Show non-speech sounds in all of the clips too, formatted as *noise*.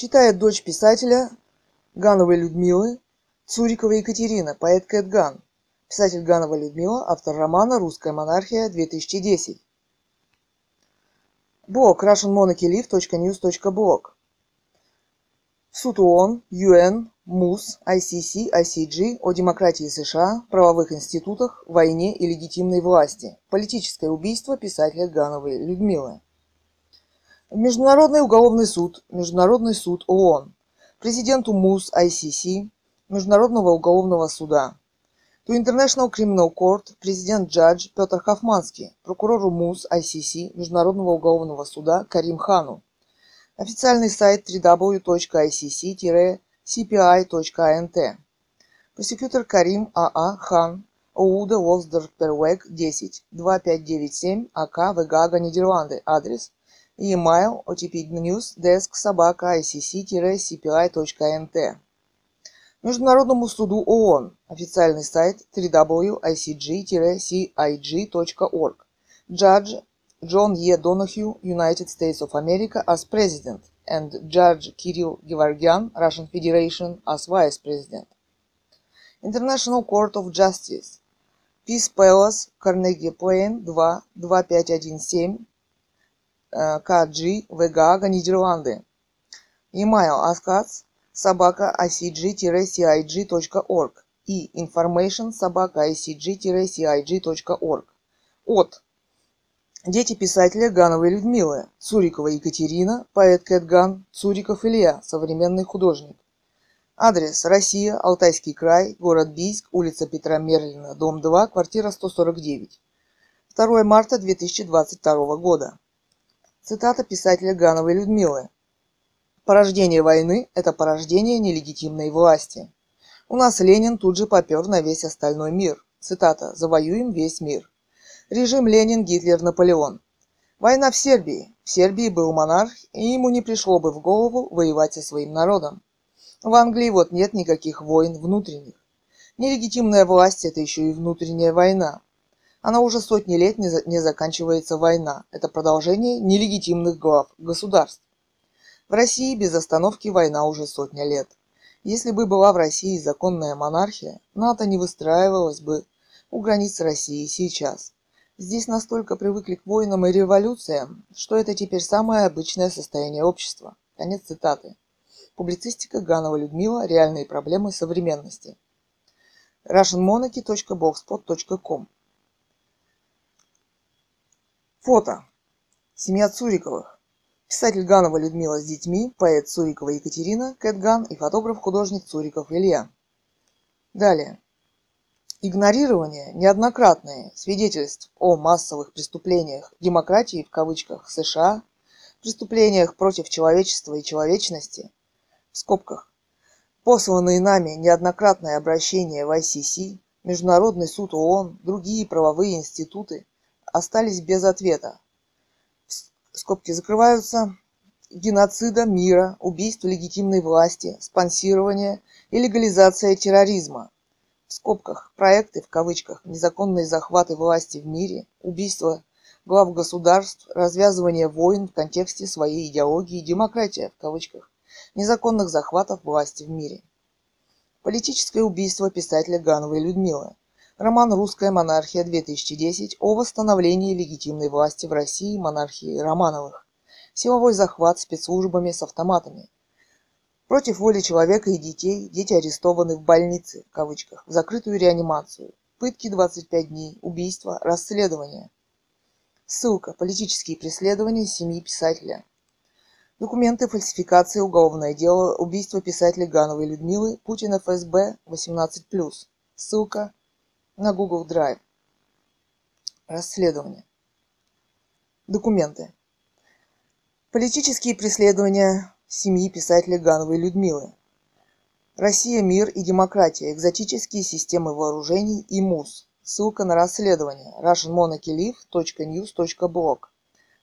Читает дочь писателя Гановой Людмилы, Цурикова Екатерина, поэт Кэт Ган. Писатель Ганова Людмила, автор романа «Русская монархия-2010». Блог russianmonarchylive.news.blog Суд ООН, ЮН, МУС, ICC, ICG о демократии США, правовых институтах, войне и легитимной власти. Политическое убийство писателя Гановой Людмилы. Международный уголовный суд, Международный суд ООН, президенту МУС ICC, Международного уголовного суда. To International Criminal Court, президент-джадж Петр Хафманский, прокурору МУС ICC, Международного уголовного суда Карим Хану. Официальный сайт www.icc-cpi.int. Просекютор Карим АА Хан, Оуда Волсдорфпервег 10, 2597, АК, Вегага, Нидерланды. Адрес e-mail otpnews desk собака icc-cpi.nt. Международному суду ООН. Официальный сайт www.icg-cig.org. Judge John E. Donahue, United States of America as President, and Judge Kirill Gevorgyan, Russian Federation as Vice President. International Court of Justice. Peace Palace, Carnegie Plain, 2, 2517, KG, ВГАГа, Нидерланды. Email askats собака icg-cig.org и information собака icg-cig.org. От Дети писателя Гановой Людмилы, Цурикова Екатерина, поэт Кэтган, Цуриков Илья, современный художник. Адрес Россия, Алтайский край, город Бийск, улица Петра Мерлина, дом 2, квартира 149. 2 марта 2022 года. Цитата писателя Гановой Людмилы. Порождение войны – это порождение нелегитимной власти. У нас Ленин тут же попер на весь остальной мир. Цитата «Завоюем весь мир». Режим Ленин, Гитлер, Наполеон. Война в Сербии. В Сербии был монарх, и ему не пришло бы в голову воевать со своим народом. В Англии вот нет никаких войн внутренних. Нелегитимная власть – это еще и внутренняя война. Она уже сотни лет не, за, не заканчивается война. Это продолжение нелегитимных глав государств. В России без остановки война уже сотня лет. Если бы была в России законная монархия, НАТО не выстраивалось бы у границ России сейчас. Здесь настолько привыкли к войнам и революциям, что это теперь самое обычное состояние общества. Конец цитаты. Публицистика Ганова Людмила. Реальные проблемы современности. russianmonarchy.blogspot.com Фото. Семья Цуриковых. Писатель Ганова Людмила с детьми, поэт Цурикова Екатерина, Кэтган и фотограф-художник Цуриков Илья. Далее. Игнорирование неоднократное свидетельств о массовых преступлениях демократии в кавычках США, преступлениях против человечества и человечности, в скобках, посланные нами неоднократное обращение в ICC, Международный суд ООН, другие правовые институты остались без ответа. Скобки закрываются. Геноцида мира, убийств легитимной власти, спонсирование и легализация терроризма. В скобках проекты, в кавычках, незаконные захваты власти в мире, убийства глав государств, развязывание войн в контексте своей идеологии, демократия, в кавычках, незаконных захватов власти в мире. Политическое убийство писателя Гановой Людмилы. Роман «Русская монархия-2010» о восстановлении легитимной власти в России монархии Романовых. Силовой захват спецслужбами с автоматами. Против воли человека и детей дети арестованы в больнице, в кавычках, в закрытую реанимацию. Пытки 25 дней, убийство, расследование. Ссылка. Политические преследования семьи писателя. Документы, фальсификация, уголовное дело, убийство писателя Гановой Людмилы, Путин ФСБ, 18+. Ссылка на Google Drive. Расследование. Документы. Политические преследования семьи писателя Гановой Людмилы. Россия, мир и демократия. Экзотические системы вооружений и МУС. Ссылка на расследование. russianmonarchylive.news.blog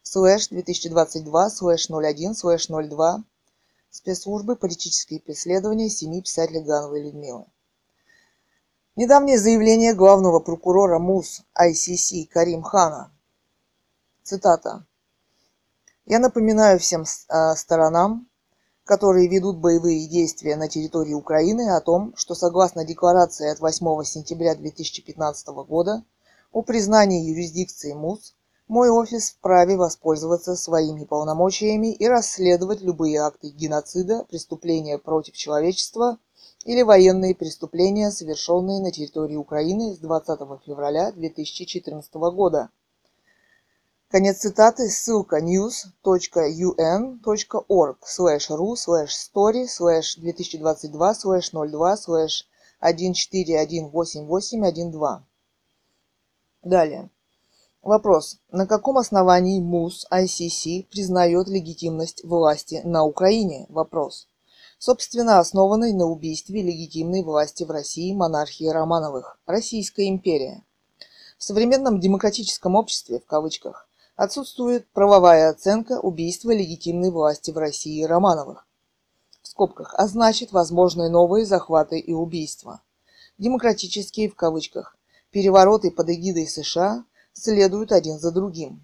слэш 2022 слэш 01 слэш 02 спецслужбы политические преследования семьи писателя Гановой Людмилы. Недавнее заявление главного прокурора МУС ICC Карим Хана. Цитата. «Я напоминаю всем а, сторонам, которые ведут боевые действия на территории Украины, о том, что согласно декларации от 8 сентября 2015 года о признании юрисдикции МУС, мой офис вправе воспользоваться своими полномочиями и расследовать любые акты геноцида, преступления против человечества или военные преступления, совершенные на территории Украины с 20 февраля 2014 года. Конец цитаты. Ссылка news.un.org slash ru slash story slash 2022 slash 02 slash 14188812. Далее. Вопрос. На каком основании МУС ICC признает легитимность власти на Украине? Вопрос. Собственно, основанной на убийстве легитимной власти в России монархии Романовых. Российская империя. В современном демократическом обществе, в кавычках, Отсутствует правовая оценка убийства легитимной власти в России Романовых. В скобках, а значит, возможны новые захваты и убийства. Демократические, в кавычках, перевороты под эгидой США следуют один за другим.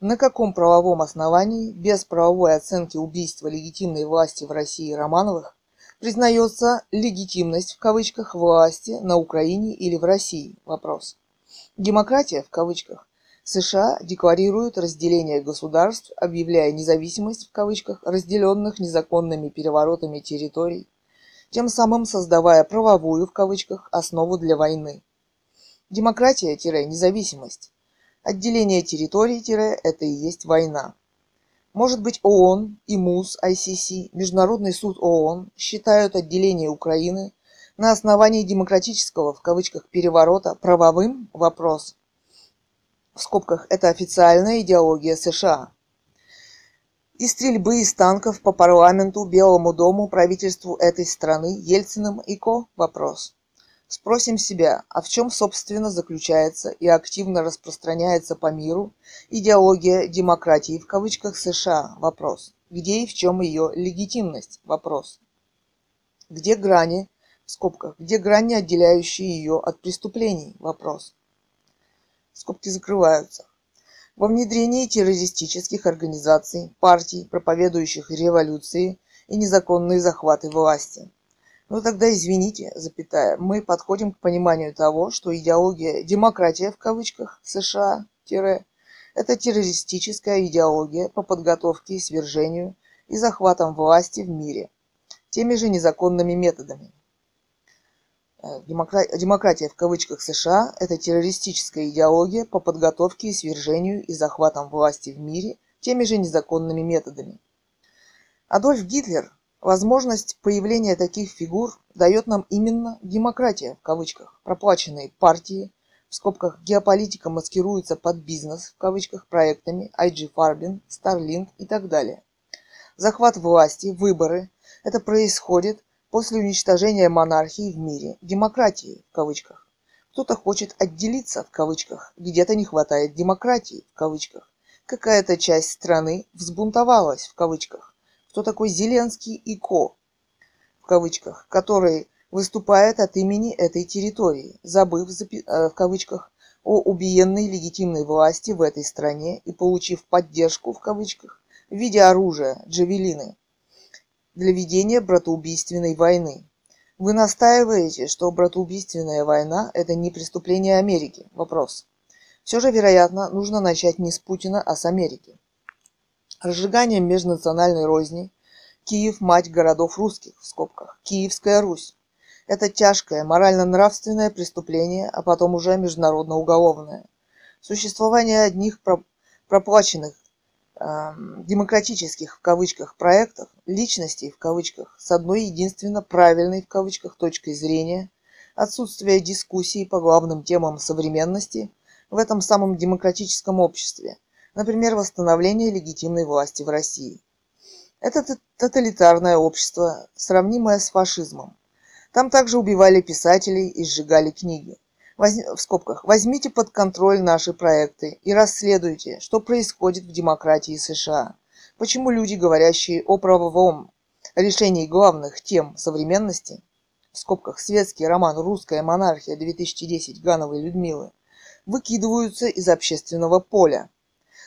На каком правовом основании, без правовой оценки убийства легитимной власти в России Романовых, признается легитимность в кавычках власти на Украине или в России? Вопрос. Демократия в кавычках США декларируют разделение государств, объявляя независимость в кавычках разделенных незаконными переворотами территорий, тем самым создавая правовую в кавычках основу для войны. Демократия-независимость. Отделение территорий – это и есть война. Может быть ООН и МУС ICC, Международный суд ООН, считают отделение Украины на основании демократического в кавычках переворота правовым вопрос – в скобках это официальная идеология США. И стрельбы из танков по парламенту, Белому дому, правительству этой страны, Ельциным и Ко – вопрос. Спросим себя, а в чем, собственно, заключается и активно распространяется по миру идеология демократии в кавычках США? Вопрос. Где и в чем ее легитимность? Вопрос. Где грани, в скобках, где грани, отделяющие ее от преступлений? Вопрос скобки закрываются, во внедрении террористических организаций, партий, проповедующих революции и незаконные захваты власти. Ну тогда извините, запятая, мы подходим к пониманию того, что идеология «демократия» в кавычках США это террористическая идеология по подготовке и свержению и захватам власти в мире теми же незаконными методами. Э, демократия в кавычках США – это террористическая идеология по подготовке и свержению и захватам власти в мире теми же незаконными методами. Адольф Гитлер Возможность появления таких фигур дает нам именно демократия, в кавычках, проплаченные партии, в скобках геополитика маскируется под бизнес, в кавычках, проектами IG Farben, Starlink и так далее. Захват власти, выборы – это происходит после уничтожения монархии в мире, демократии в кавычках. Кто-то хочет отделиться в кавычках, где-то не хватает демократии в кавычках. Какая-то часть страны взбунтовалась в кавычках. Кто такой Зеленский и Ко в кавычках, который выступает от имени этой территории, забыв э, в кавычках о убиенной легитимной власти в этой стране и получив поддержку в кавычках в виде оружия, джавелины, для ведения братоубийственной войны. Вы настаиваете, что братоубийственная война – это не преступление Америки? Вопрос. Все же, вероятно, нужно начать не с Путина, а с Америки. Разжигание межнациональной розни Киев – мать городов русских, в скобках, Киевская Русь. Это тяжкое морально-нравственное преступление, а потом уже международно-уголовное. Существование одних проплаченных демократических в кавычках проектов, личностей в кавычках, с одной единственно правильной в кавычках точкой зрения, отсутствие дискуссий по главным темам современности в этом самом демократическом обществе, например, восстановление легитимной власти в России. Это тоталитарное общество, сравнимое с фашизмом. Там также убивали писателей и сжигали книги в скобках, возьмите под контроль наши проекты и расследуйте, что происходит в демократии США. Почему люди, говорящие о правовом решении главных тем современности, в скобках светский роман «Русская монархия 2010» Гановой Людмилы, выкидываются из общественного поля,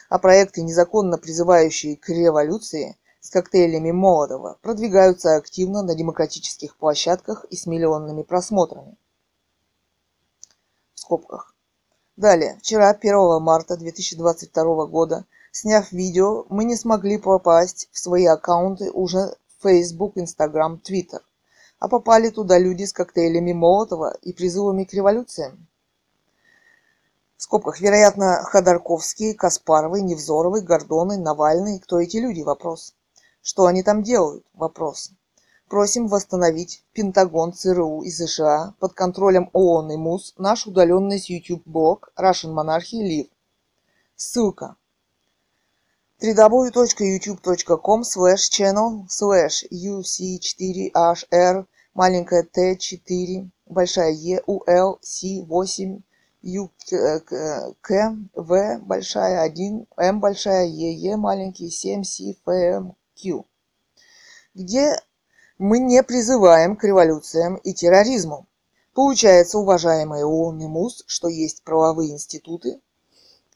а проекты, незаконно призывающие к революции, с коктейлями Молотова продвигаются активно на демократических площадках и с миллионными просмотрами. В скобках. Далее, вчера, 1 марта 2022 года, сняв видео, мы не смогли попасть в свои аккаунты уже Facebook, Instagram, Twitter, а попали туда люди с коктейлями Молотова и призывами к революциям. В скобках, вероятно, Ходорковский, Каспаровы, Невзоровы, Гордоны, Навальный. Кто эти люди? Вопрос. Что они там делают? Вопрос. Просим восстановить Пентагон, ЦРУ и США под контролем ООН и МУС наш удаленный с YouTube-блог Russian Monarchy Live. Ссылка www.youtube.com slash channel slash uc4hr маленькая t4 большая e ул c8 u к в большая 1 m большая e e маленький 7 c f m q где мы не призываем к революциям и терроризму. Получается, уважаемые ООН и МУС, что есть правовые институты,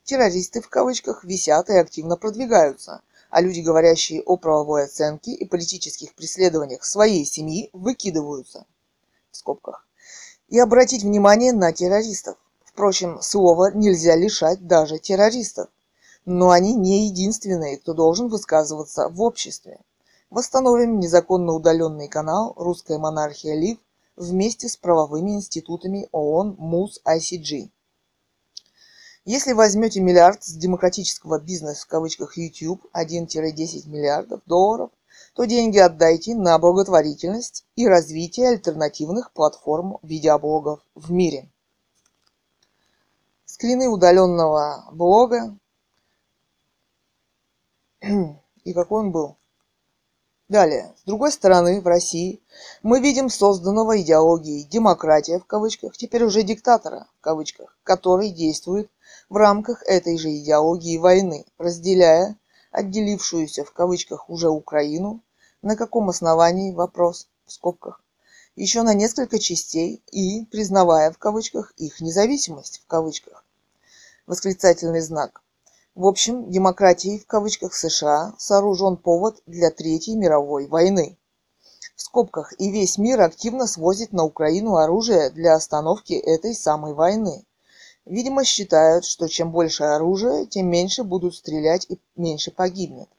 террористы в кавычках висят и активно продвигаются, а люди, говорящие о правовой оценке и политических преследованиях своей семьи, выкидываются. В скобках. И обратить внимание на террористов. Впрочем, слова нельзя лишать даже террористов. Но они не единственные, кто должен высказываться в обществе. Восстановим незаконно удаленный канал «Русская монархия Лив» вместе с правовыми институтами ООН, МУС, ICG. Если возьмете миллиард с демократического бизнеса в кавычках YouTube 1-10 миллиардов долларов, то деньги отдайте на благотворительность и развитие альтернативных платформ видеоблогов в мире. Скрины удаленного блога. И какой он был? Далее, с другой стороны, в России мы видим созданного идеологией «демократия» в кавычках, теперь уже диктатора в кавычках, который действует в рамках этой же идеологии войны, разделяя отделившуюся в кавычках уже Украину, на каком основании вопрос в скобках, еще на несколько частей и признавая в кавычках их независимость в кавычках. Восклицательный знак. В общем, демократии в кавычках США сооружен повод для Третьей мировой войны. В скобках и весь мир активно свозит на Украину оружие для остановки этой самой войны. Видимо, считают, что чем больше оружия, тем меньше будут стрелять и меньше погибнет.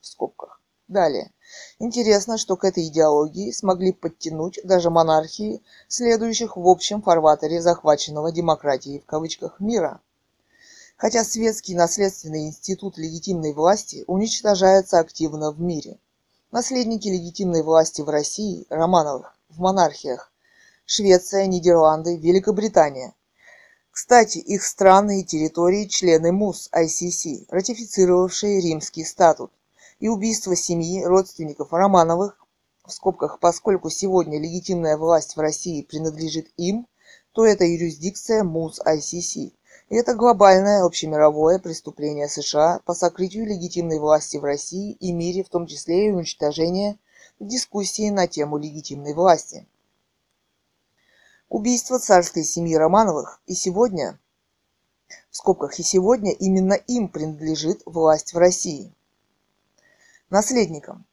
В скобках. Далее. Интересно, что к этой идеологии смогли подтянуть даже монархии, следующих в общем фарватере захваченного демократией в кавычках мира. Хотя светский наследственный институт легитимной власти уничтожается активно в мире. Наследники легитимной власти в России, Романовых, в монархиях, Швеция, Нидерланды, Великобритания – кстати, их страны и территории – члены МУС ICC, ратифицировавшие Римский статут. И убийство семьи родственников Романовых, в скобках, поскольку сегодня легитимная власть в России принадлежит им, то это юрисдикция МУС ICC. И это глобальное общемировое преступление США по сокрытию легитимной власти в России и мире, в том числе и уничтожение дискуссии на тему легитимной власти убийство царской семьи Романовых, и сегодня, в скобках, и сегодня именно им принадлежит власть в России. Наследникам,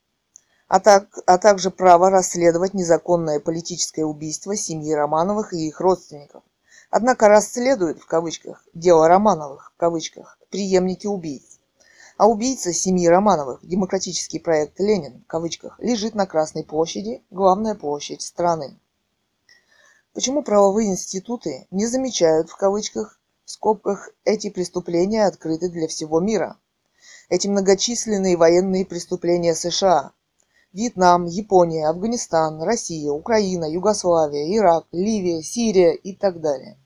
а, так, а также право расследовать незаконное политическое убийство семьи Романовых и их родственников. Однако расследуют, в кавычках, дело Романовых, в кавычках, преемники убийц. А убийца семьи Романовых, демократический проект «Ленин», в кавычках, лежит на Красной площади, главная площадь страны. Почему правовые институты не замечают в кавычках, в скобках, эти преступления открыты для всего мира? Эти многочисленные военные преступления США, Вьетнам, Япония, Афганистан, Россия, Украина, Югославия, Ирак, Ливия, Сирия и так далее.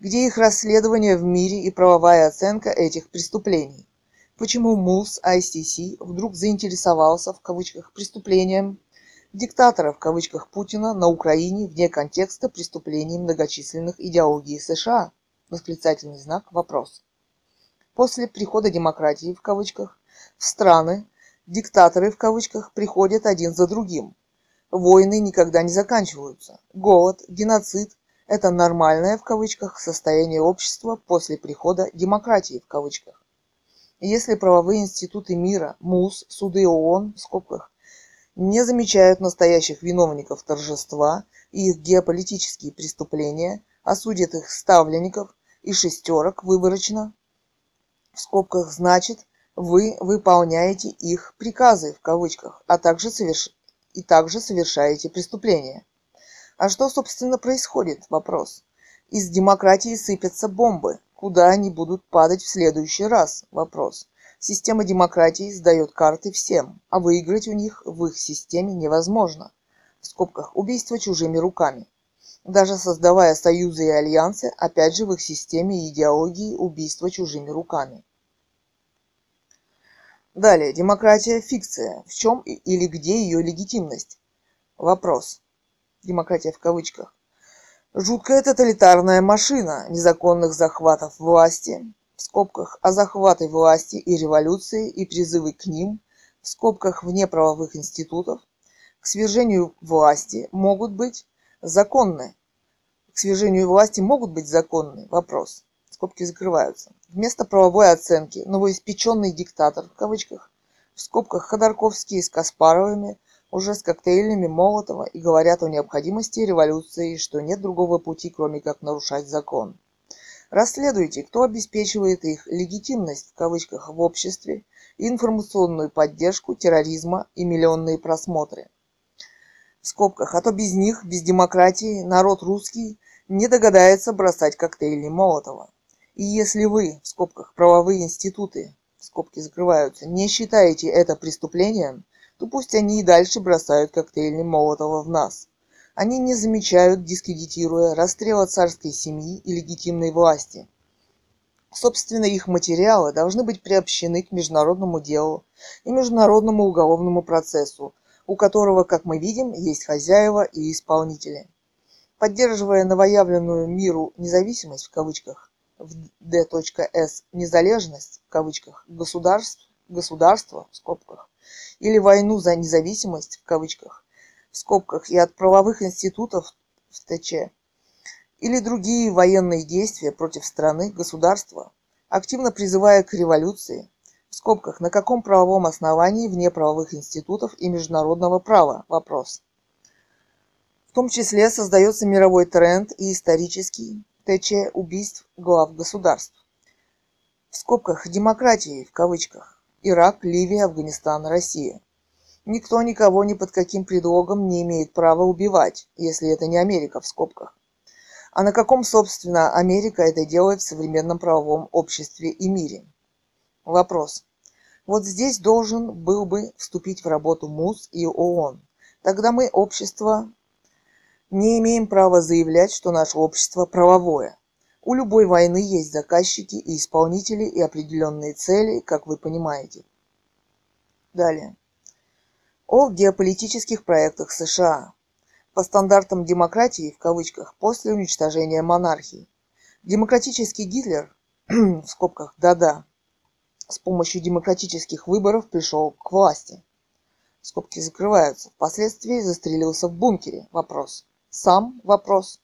Где их расследование в мире и правовая оценка этих преступлений? Почему МУС ICC вдруг заинтересовался в кавычках преступлением диктатора в кавычках Путина на Украине вне контекста преступлений многочисленных идеологий США? Восклицательный знак вопрос. После прихода демократии в кавычках в страны диктаторы в кавычках приходят один за другим. Войны никогда не заканчиваются. Голод, геноцид – это нормальное в кавычках состояние общества после прихода демократии в кавычках. если правовые институты мира, МУС, суды ООН, в скобках, не замечают настоящих виновников торжества и их геополитические преступления, осудят их ставленников и шестерок выборочно, в скобках, значит, вы выполняете их приказы, в кавычках, а также соверш... и также совершаете преступления. А что, собственно, происходит? Вопрос. Из демократии сыпятся бомбы. Куда они будут падать в следующий раз? Вопрос. Система демократии сдает карты всем, а выиграть у них в их системе невозможно. В скобках убийство чужими руками. Даже создавая союзы и альянсы, опять же в их системе и идеологии убийство чужими руками. Далее, демократия – фикция. В чем или где ее легитимность? Вопрос. Демократия в кавычках. Жуткая тоталитарная машина незаконных захватов власти, в скобках, о захваты власти и революции и призывы к ним, в скобках вне правовых институтов, к свержению власти могут быть законны. К свержению власти могут быть законны. Вопрос скобки закрываются. Вместо правовой оценки новоиспеченный диктатор, в кавычках, в скобках Ходорковские с Каспаровыми, уже с коктейлями Молотова и говорят о необходимости революции, что нет другого пути, кроме как нарушать закон. Расследуйте, кто обеспечивает их легитимность в кавычках в обществе, информационную поддержку терроризма и миллионные просмотры. В скобках, а то без них, без демократии, народ русский не догадается бросать коктейли Молотова. И если вы, в скобках, правовые институты, скобки закрываются, не считаете это преступлением, то пусть они и дальше бросают коктейли Молотова в нас. Они не замечают, дискредитируя расстрела царской семьи и легитимной власти. Собственно, их материалы должны быть приобщены к международному делу и международному уголовному процессу, у которого, как мы видим, есть хозяева и исполнители. Поддерживая новоявленную миру независимость в кавычках, в D.S. незалежность, в кавычках, государств, государства, в скобках, или войну за независимость, в кавычках, в скобках, и от правовых институтов в ТЧ, или другие военные действия против страны, государства, активно призывая к революции, в скобках, на каком правовом основании вне правовых институтов и международного права? Вопрос. В том числе создается мировой тренд и исторический, ТЧ убийств глав государств. В скобках «демократии» в кавычках. Ирак, Ливия, Афганистан, Россия. Никто никого ни под каким предлогом не имеет права убивать, если это не Америка в скобках. А на каком, собственно, Америка это делает в современном правовом обществе и мире? Вопрос. Вот здесь должен был бы вступить в работу МУС и ООН. Тогда мы, общество, не имеем права заявлять, что наше общество правовое. У любой войны есть заказчики и исполнители и определенные цели, как вы понимаете. Далее. О геополитических проектах США. По стандартам демократии, в кавычках, после уничтожения монархии. Демократический Гитлер, *clears throat* в скобках, да-да, с помощью демократических выборов пришел к власти. Скобки закрываются. Впоследствии застрелился в бункере. Вопрос сам вопрос.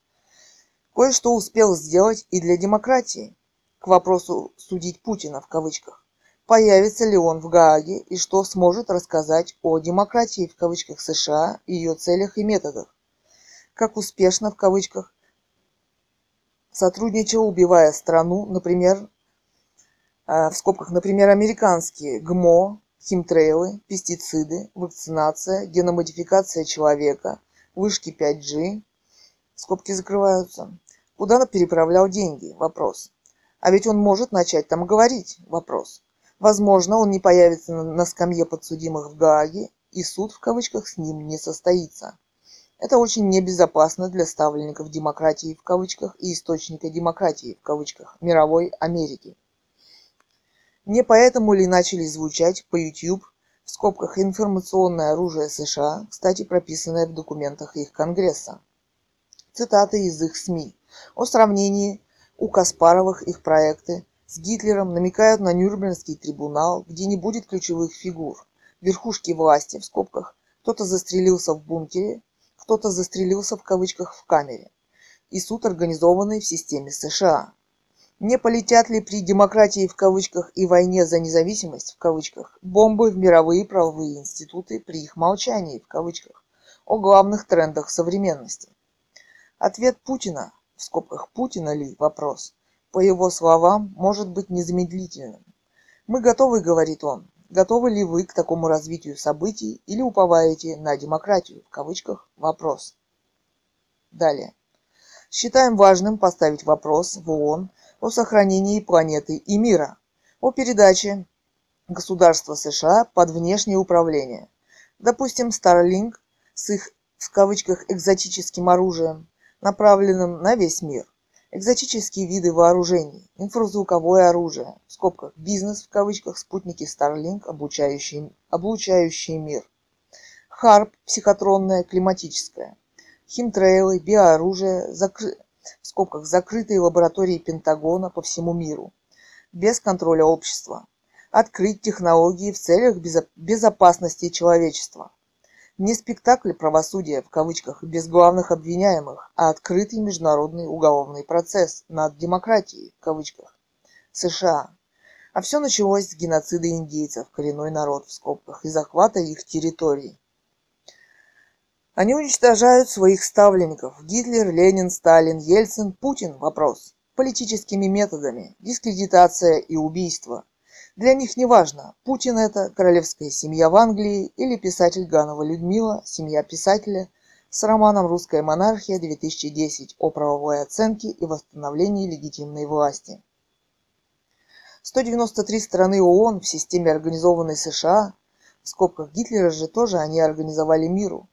Кое-что успел сделать и для демократии. К вопросу «судить Путина» в кавычках. Появится ли он в Гааге и что сможет рассказать о демократии в кавычках США, ее целях и методах. Как успешно в кавычках сотрудничал, убивая страну, например, э, в скобках, например, американские ГМО, химтрейлы, пестициды, вакцинация, геномодификация человека, вышки 5G, скобки закрываются. Куда он переправлял деньги? Вопрос. А ведь он может начать там говорить? Вопрос. Возможно, он не появится на скамье подсудимых в Гааге, и суд в кавычках с ним не состоится. Это очень небезопасно для ставленников демократии в кавычках и источника демократии в кавычках мировой Америки. Не поэтому ли начали звучать по YouTube в скобках информационное оружие США, кстати, прописанное в документах их Конгресса. Цитаты из их СМИ. О сравнении у Каспаровых их проекты с Гитлером намекают на Нюрнбергский трибунал, где не будет ключевых фигур. Верхушки власти, в скобках, кто-то застрелился в бункере, кто-то застрелился в кавычках в камере. И суд, организованный в системе США. Не полетят ли при «демократии» в кавычках и войне за независимость в кавычках бомбы в мировые правовые институты при их молчании в кавычках о главных трендах современности? Ответ Путина, в скобках Путина ли вопрос, по его словам, может быть незамедлительным. Мы готовы, говорит он, готовы ли вы к такому развитию событий или уповаете на демократию, в кавычках, вопрос. Далее. Считаем важным поставить вопрос в ООН о сохранении планеты и мира, о передаче государства США под внешнее управление. Допустим, Starlink с их в кавычках экзотическим оружием, направленным на весь мир. Экзотические виды вооружений, инфразвуковое оружие, в скобках бизнес в кавычках, спутники Starlink, обучающие, облучающие мир. Харп, психотронное, климатическое. Химтрейлы, биооружие, закры в скобках закрытые лаборатории Пентагона по всему миру, без контроля общества, открыть технологии в целях безопасности человечества. Не спектакль правосудия в кавычках без главных обвиняемых, а открытый международный уголовный процесс над демократией в кавычках США. А все началось с геноцида индейцев, коренной народ в скобках, и захвата их территорий. Они уничтожают своих ставленников. Гитлер, Ленин, Сталин, Ельцин, Путин. Вопрос. Политическими методами. Дискредитация и убийство. Для них не важно, Путин это королевская семья в Англии или писатель Ганова Людмила, семья писателя, с романом «Русская монархия-2010» о правовой оценке и восстановлении легитимной власти. 193 страны ООН в системе организованной США, в скобках Гитлера же тоже они организовали миру,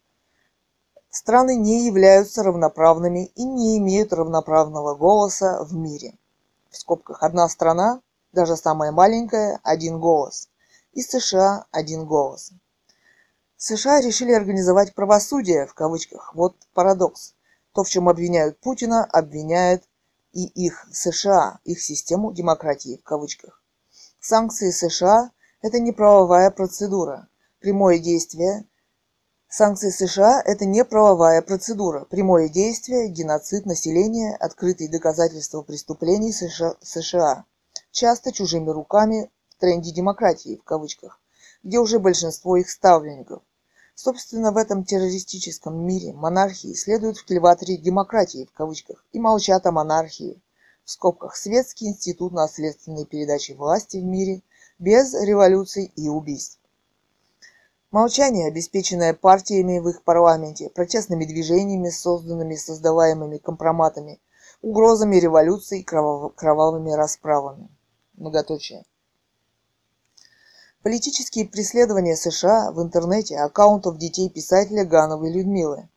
Страны не являются равноправными и не имеют равноправного голоса в мире. В скобках одна страна, даже самая маленькая, один голос. И США один голос. США решили организовать правосудие, в кавычках. Вот парадокс. То, в чем обвиняют Путина, обвиняют и их США, их систему демократии, в кавычках. Санкции США – это не правовая процедура. Прямое действие Санкции США – это не правовая процедура, прямое действие, геноцид населения, открытые доказательства преступлений США, часто чужими руками в тренде демократии, в кавычках, где уже большинство их ставленников. Собственно, в этом террористическом мире монархии следуют в кильваторе демократии, в кавычках, и молчат о монархии, в скобках, светский институт наследственной передачи власти в мире без революций и убийств. Молчание, обеспеченное партиями в их парламенте, протестными движениями, созданными создаваемыми компроматами, угрозами революций и кровав... кровавыми расправами. Многоточие. Политические преследования США в интернете аккаунтов детей писателя Гановой Людмилы,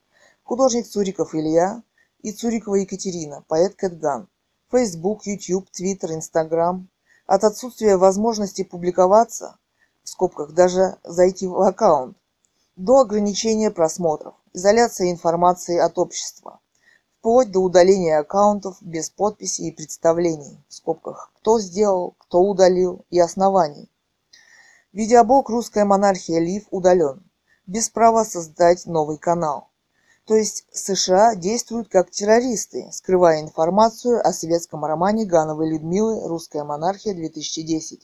художник Цуриков Илья и Цурикова Екатерина, поэт Кэтган, Facebook, YouTube, Twitter, Instagram. От отсутствия возможности публиковаться – в скобках даже зайти в аккаунт, до ограничения просмотров, изоляция информации от общества, вплоть до удаления аккаунтов без подписи и представлений, в скобках, кто сделал, кто удалил и оснований. Видеоблог «Русская монархия Лив» удален, без права создать новый канал. То есть США действуют как террористы, скрывая информацию о светском романе Гановой Людмилы «Русская монархия-2010»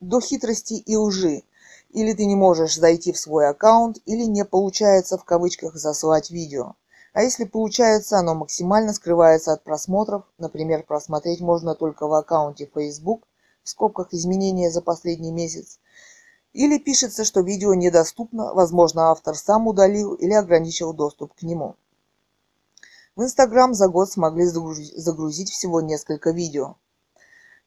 до хитрости и лжи. Или ты не можешь зайти в свой аккаунт, или не получается в кавычках заслать видео. А если получается, оно максимально скрывается от просмотров. Например, просмотреть можно только в аккаунте Facebook, в скобках изменения за последний месяц. Или пишется, что видео недоступно, возможно, автор сам удалил или ограничил доступ к нему. В Instagram за год смогли загрузить всего несколько видео.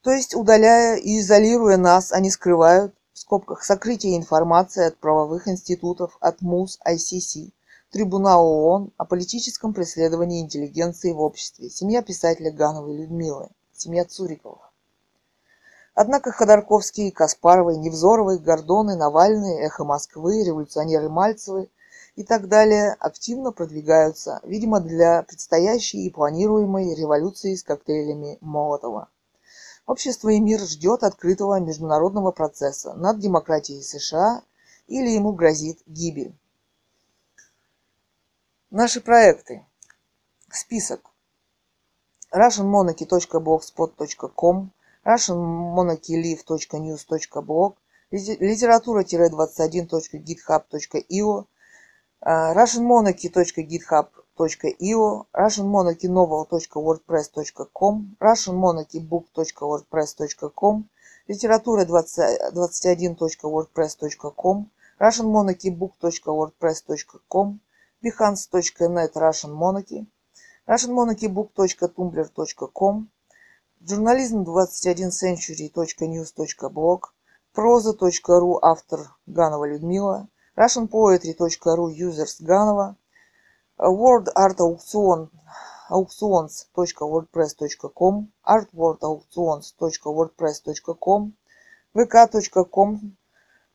То есть, удаляя и изолируя нас, они скрывают, в скобках, сокрытие информации от правовых институтов, от МУС, ICC, Трибунала ООН о политическом преследовании интеллигенции в обществе, семья писателя Гановой Людмилы, семья Цуриковых. Однако Ходорковские, Каспаровы, Невзоровы, Гордоны, Навальный, Эхо Москвы, революционеры Мальцевы и так далее активно продвигаются, видимо, для предстоящей и планируемой революции с коктейлями Молотова. Общество и мир ждет открытого международного процесса над демократией США или ему грозит гибель. Наши проекты. Список. russianmonarchy.blogspot.com, russianmonarchylive.news.blog, литература-21.github.io, russianmonarchy.github.io, russianmonarchynovel.wordpress.com, russianmonarchybook.wordpress.com, литература21.wordpress.com, russianmonarchybook.wordpress.com, behance.net Russian Monarchy, russianmonarchybook.tumblr.com, journalism21century.news.blog, проза.ру автор Ганова Людмила, russianpoetry.ru users Ганова, World Art Auction auctions.wordpress.com, artworldauctions.wordpress.com, vk.com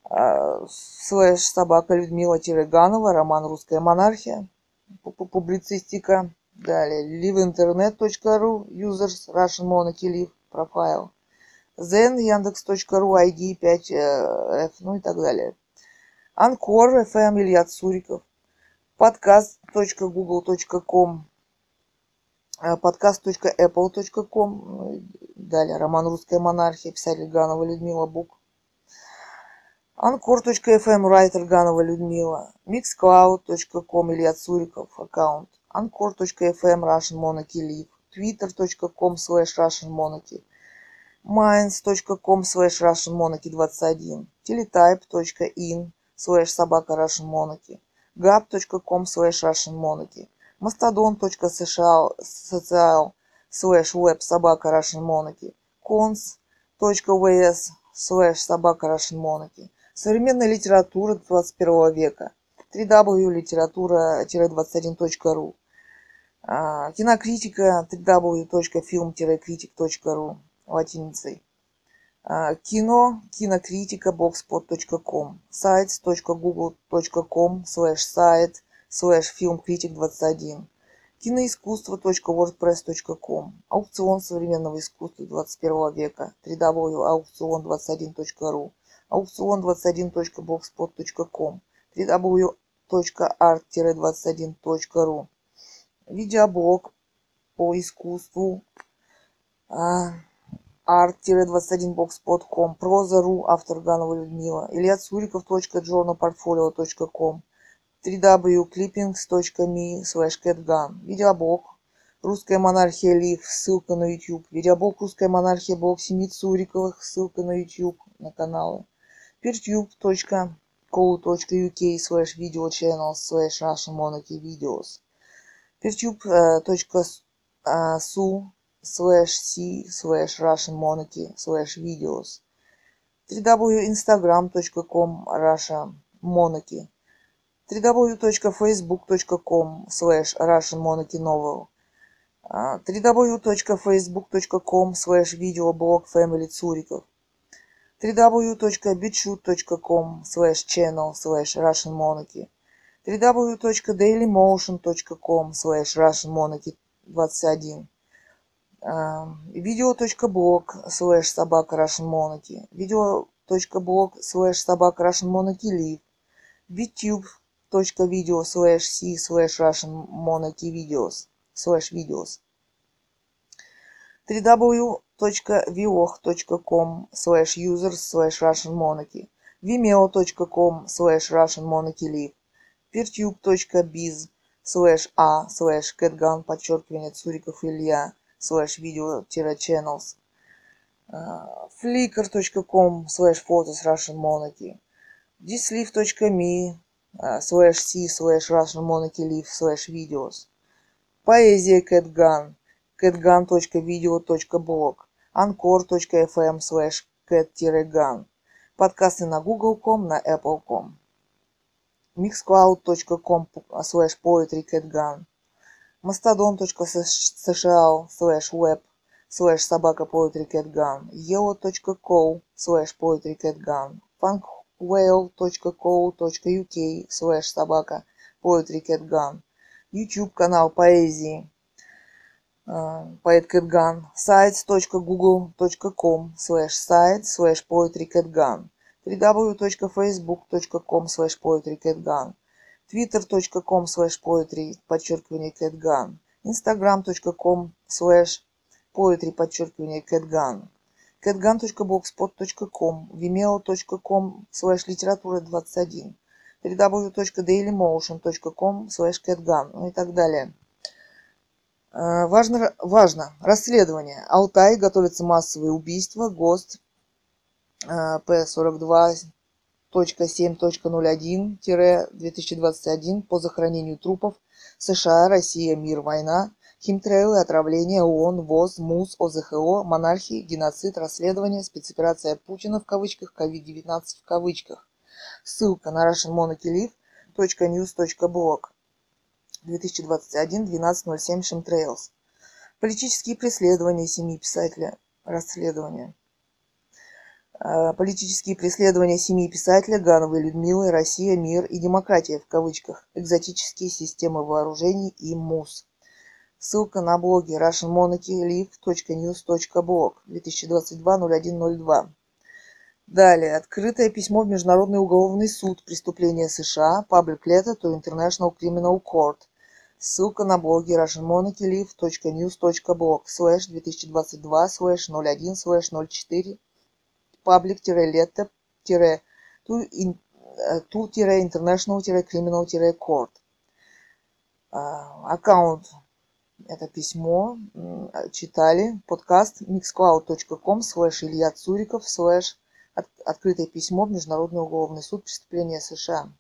слэш собака Людмила Тиреганова, роман «Русская монархия», публицистика. Далее, liveinternet.ru, users, Russian Monarchy Live, profile. Zen, Яндекс.ру, ID 5F, ну и так далее. Анкор, FM, Илья Цуриков. Подкаст.google.com подкаст.apple.com далее роман «Русская монархия», писатель Ганова Людмила Бук. Анкор.фм, райтер Ганова Людмила. Mixcloud.com, Илья Цуриков, аккаунт. Anchor.fm Russian Monarchy Live, Twitter.com slash Russian Monarchy, Minds.com slash Russian Monarchy 21, Teletype.in slash собака Russian Monarchy, Gab.com slash Russian Monarchy, Mastodon.social slash web собака Russian Monarchy, cons.vs slash собака Russian Monarchy, современная литература 21 века, www.литература-21.ру, а, кинокритика www.film-critic.ru латиницей. А, кино, кинокритика, blogspot.com, sites.google.com, slash сайт, slash filmcritic21, киноискусство.wordpress.com, аукцион современного искусства 21 века, www.aukcion21.ru, аукцион21.blogspot.com, www.art-21.ru, видеоблог по искусству art-21box.com, проза.ру, автор Ганова Людмила, Илья Цуриков.journalportfolio.com, www.clippings.me slash catgun, видеоблог Русская монархия Лив, ссылка на YouTube, видеоблог Русская монархия, блог Семи Цуриковых, ссылка на YouTube, на каналы, peertube.co.uk slash video channels slash Russian monarchy videos, peertube.su slash c slash russian monarchy slash videos www.instagram.com russia monarchy www.facebook.com slash russian monarchy novel www.facebook.com slash videoblog family Цуриков www.bitshoot.com slash channel slash russian monarchy www.dailymotion.com slash russian monarchy 21 видео.блог слэш собака Russian Monarchy видео.блог слэш собака Russian Monarchy Live youtube.video слэш c слэш Russian Monarchy Videos слэш videos www.vlog.com slash users slash Russian Monarchy vimeo.com slash Russian Monarchy Live peertube.biz slash a slash catgun подчеркивание Цуриков Илья slash video-channels flickr.com slash photos Russian Monarchy dislive.me slash c slash Russian Monarchy live slash videos поэзия catgun catgun.video.blog anchor.fm slash cat-gun подкасты на google.com, на apple.com mixcloud.com slash poetry catgun mastodon.social slash web slash собака poetry catgun yellow.co slash poetry catgun funkwhale.co.uk slash собака poetry catgun YouTube канал поэзии Кэтган sites.google.com slash site slash poetry catgun www.facebook.com slash poetry catgun twitter.com slash poetry, подчеркивание catgun, instagram.com slash poetry, подчеркивание, catgun, catgun.blogspot.com, vimeo.com, slash литература 21, www.dailymotion.com, slash catgun, ну и так далее. Э, важно, важно, расследование. Алтай готовится массовые убийства. ГОСТ П-42.7.01-2021 по захоронению трупов США, Россия, мир, война, химтрейлы, отравление, ООН, ВОЗ, МУС, ОЗХО, монархии, геноцид, расследование, спецоперация Путина в кавычках, COVID-19 в кавычках. Ссылка на russianmonarchylive.news.blog. 2021, 12.07, Шимтрейлс. Политические преследования семьи писателя. Расследование. А, политические преследования семьи писателя Гановой Людмилы, Россия, мир и демократия в кавычках. Экзотические системы вооружений и МУС. Ссылка на блоги russianmonarchylive.news.blog 2022-0102. Далее. Открытое письмо в Международный уголовный суд преступления США Public Letter to International Criminal Court Ссылка на блоги russianmonarchylive.news.blog slash 2022 slash 01 slash 04 public-letter-to-international-criminal-court. Аккаунт это письмо читали. Подкаст mixcloud.com slash Илья Цуриков slash открытое письмо в Международный уголовный суд преступления США.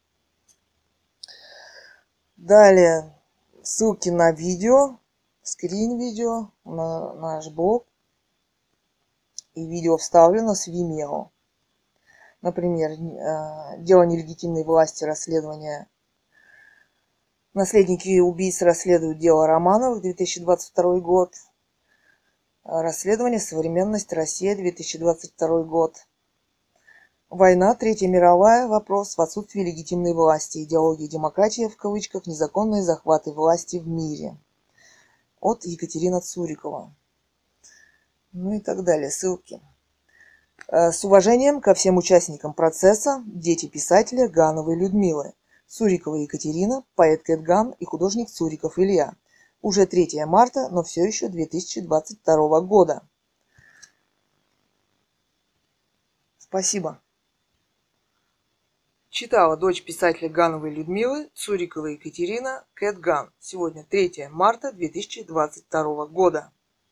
Далее ссылки на видео, скрин видео, на наш блог. И видео вставлено с Vimeo. Например, э, дело нелегитимной власти расследования. Наследники убийц расследуют дело Романовых, 2022 год. Расследование «Современность. Россия», 2022 год. Война, Третья мировая, вопрос в отсутствии легитимной власти, идеология демократия, в кавычках, незаконные захваты власти в мире. От Екатерина Цурикова. Ну и так далее, ссылки. Э, с уважением ко всем участникам процесса, дети писателя Гановой Людмилы, Цурикова Екатерина, поэт Кэтган и художник Цуриков Илья. Уже 3 марта, но все еще 2022 года. Спасибо. Читала дочь писателя Гановой Людмилы, Цурикова Екатерина, Кэт Ган. Сегодня 3 марта 2022 года.